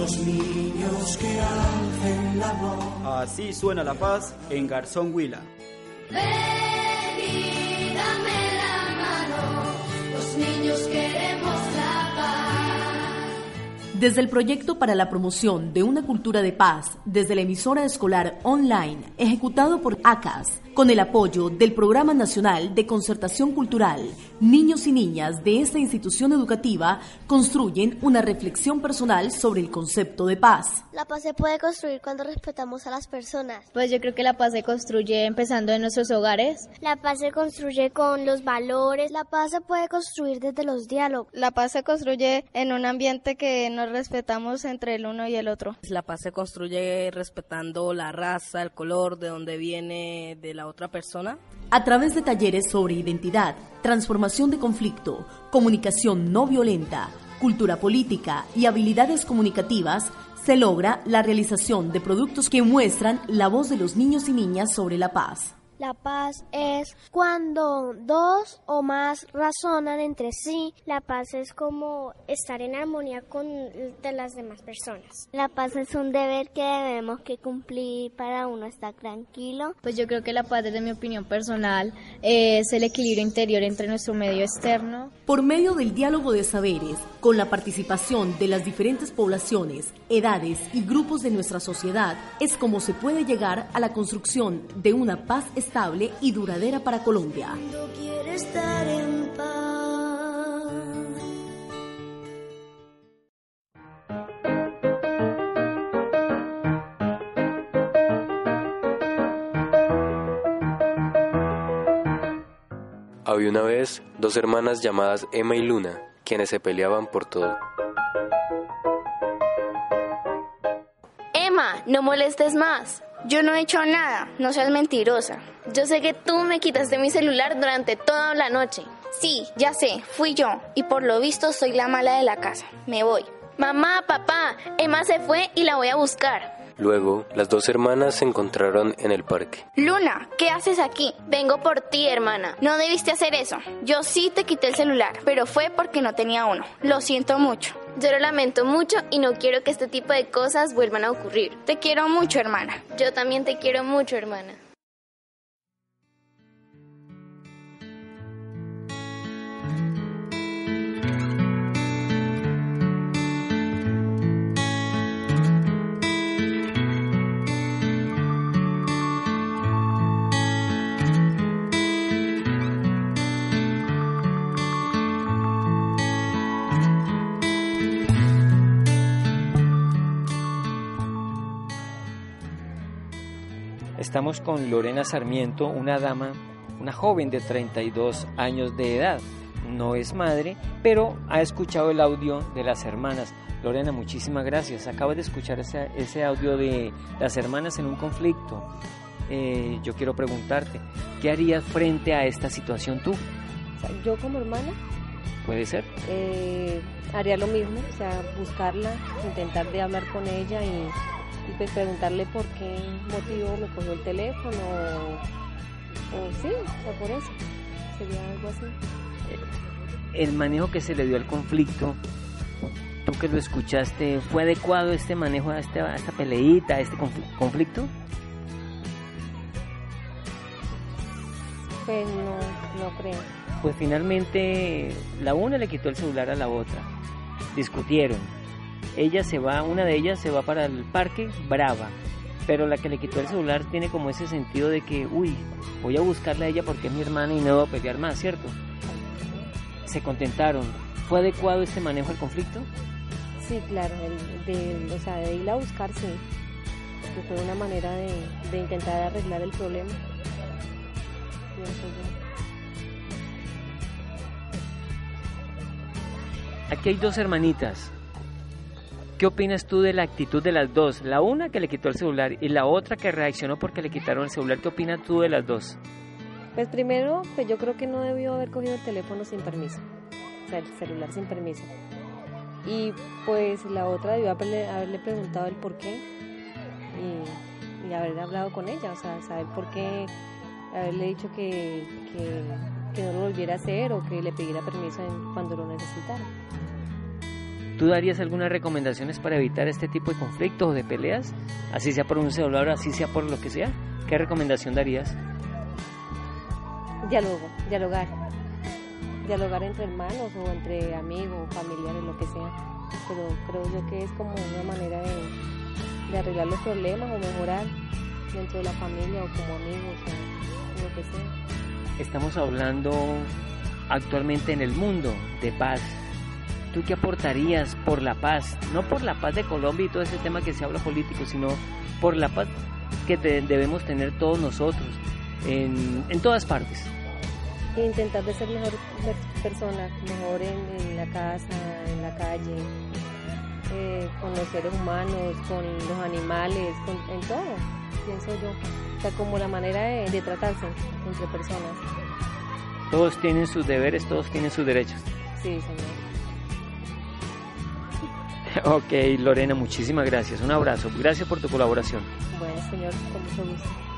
Los niños que hacen la voz. Así suena la paz en Garzón Huila. Ven y dame la mano, los niños queremos la paz. Desde el proyecto para la promoción de una cultura de paz, desde la emisora escolar online, ejecutado por ACAS, con el apoyo del Programa Nacional de Concertación Cultural, niños y niñas de esta institución educativa construyen una reflexión personal sobre el concepto de paz. La paz se puede construir cuando respetamos a las personas. Pues yo creo que la paz se construye empezando en nuestros hogares. La paz se construye con los valores. La paz se puede construir desde los diálogos. La paz se construye en un ambiente que nos respetamos entre el uno y el otro. La paz se construye respetando la raza, el color, de donde viene, de la otra persona. A través de talleres sobre identidad, transformación de conflicto, comunicación no violenta, cultura política y habilidades comunicativas, se logra la realización de productos que muestran la voz de los niños y niñas sobre la paz. La paz es cuando dos o más razonan entre sí. La paz es como estar en armonía con de las demás personas. La paz es un deber que debemos que cumplir para uno estar tranquilo. Pues yo creo que la paz, desde mi opinión personal, es el equilibrio interior entre nuestro medio externo. Por medio del diálogo de saberes, con la participación de las diferentes poblaciones, edades y grupos de nuestra sociedad, es como se puede llegar a la construcción de una paz estable y duradera para Colombia. Quiero estar en paz. Había una vez dos hermanas llamadas Emma y Luna, quienes se peleaban por todo. No molestes más. Yo no he hecho nada, no seas mentirosa. Yo sé que tú me quitaste mi celular durante toda la noche. Sí, ya sé, fui yo, y por lo visto soy la mala de la casa. Me voy. Mamá, papá, Emma se fue y la voy a buscar. Luego, las dos hermanas se encontraron en el parque. Luna, ¿qué haces aquí? Vengo por ti, hermana. No debiste hacer eso. Yo sí te quité el celular, pero fue porque no tenía uno. Lo siento mucho. Yo lo lamento mucho y no quiero que este tipo de cosas vuelvan a ocurrir. Te quiero mucho, hermana. Yo también te quiero mucho, hermana. Estamos con Lorena Sarmiento, una dama, una joven de 32 años de edad. No es madre, pero ha escuchado el audio de las hermanas. Lorena, muchísimas gracias. Acabas de escuchar ese, ese audio de las hermanas en un conflicto. Eh, yo quiero preguntarte, ¿qué harías frente a esta situación tú? Yo como hermana ¿Puede ser? eh, haría lo mismo, o sea, buscarla, intentar de hablar con ella y, y, pues preguntarle por qué motivo me cogió el teléfono o, o sí, o por eso. Sería algo así. El manejo que se le dio al conflicto, tú que lo escuchaste, ¿fue adecuado este manejo a, este, a esta peleita, a este confl- conflicto? Pues no, no creo. Pues finalmente la una le quitó el celular a la otra. Discutieron. Ella se va, una de ellas se va para el parque brava. Pero la que le quitó el celular tiene como ese sentido de que, uy, voy a buscarla a ella porque es mi hermana y no voy a pelear más, ¿cierto? Se contentaron. ¿Fue adecuado este manejo del conflicto? Sí, claro, de, o sea, de irla a buscar, sí. Que fue una manera de, de intentar arreglar el problema. Aquí hay dos hermanitas. ¿Qué opinas tú de la actitud de las dos? La una que le quitó el celular y la otra que reaccionó porque le quitaron el celular. ¿Qué opinas tú de las dos? Pues primero, pues yo creo que no debió haber cogido el teléfono sin permiso, o sea, el celular sin permiso. Y pues la otra debió haberle, preguntado el por qué y, y, haber hablado con ella, o sea, saber por qué, haberle dicho que, que, que no lo volviera a hacer o que le pidiera permiso en, cuando lo necesitara. ¿Tú darías algunas recomendaciones para evitar este tipo de conflictos o de peleas? Así sea por un celular, así sea por lo que sea. ¿Qué recomendación darías? Diálogo, dialogar. Dialogar entre hermanos o entre amigos, familiares, lo que sea. Pero creo yo que es como una manera de, de arreglar los problemas o mejorar dentro de la familia o como amigos o lo que sea. Estamos hablando actualmente en el mundo de paz, ¿Tú qué aportarías por la paz? No por la paz de Colombia y todo ese tema que se habla político, sino por la paz que debemos tener todos nosotros en, en, todas partes. Intentar de ser mejor persona, mejor en, la casa, en la calle, eh, con los seres humanos, con los animales, con, en todo, pienso yo. O sea, como la manera de, de tratarse entre personas. Todos tienen sus deberes, todos tienen sus derechos. Sí, señor. Ok, Lorena, muchísimas gracias. Un abrazo. Gracias por tu colaboración. Bueno, señor, con mucho gusto.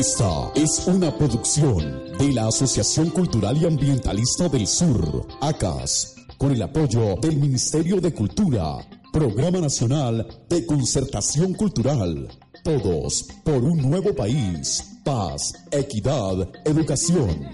Esta es una producción de la Asociación Cultural y Ambientalista del Sur, ACAS, con el apoyo del Ministerio de Cultura, Programa Nacional de Concertación Cultural. Todos por un nuevo país, paz, equidad, educación.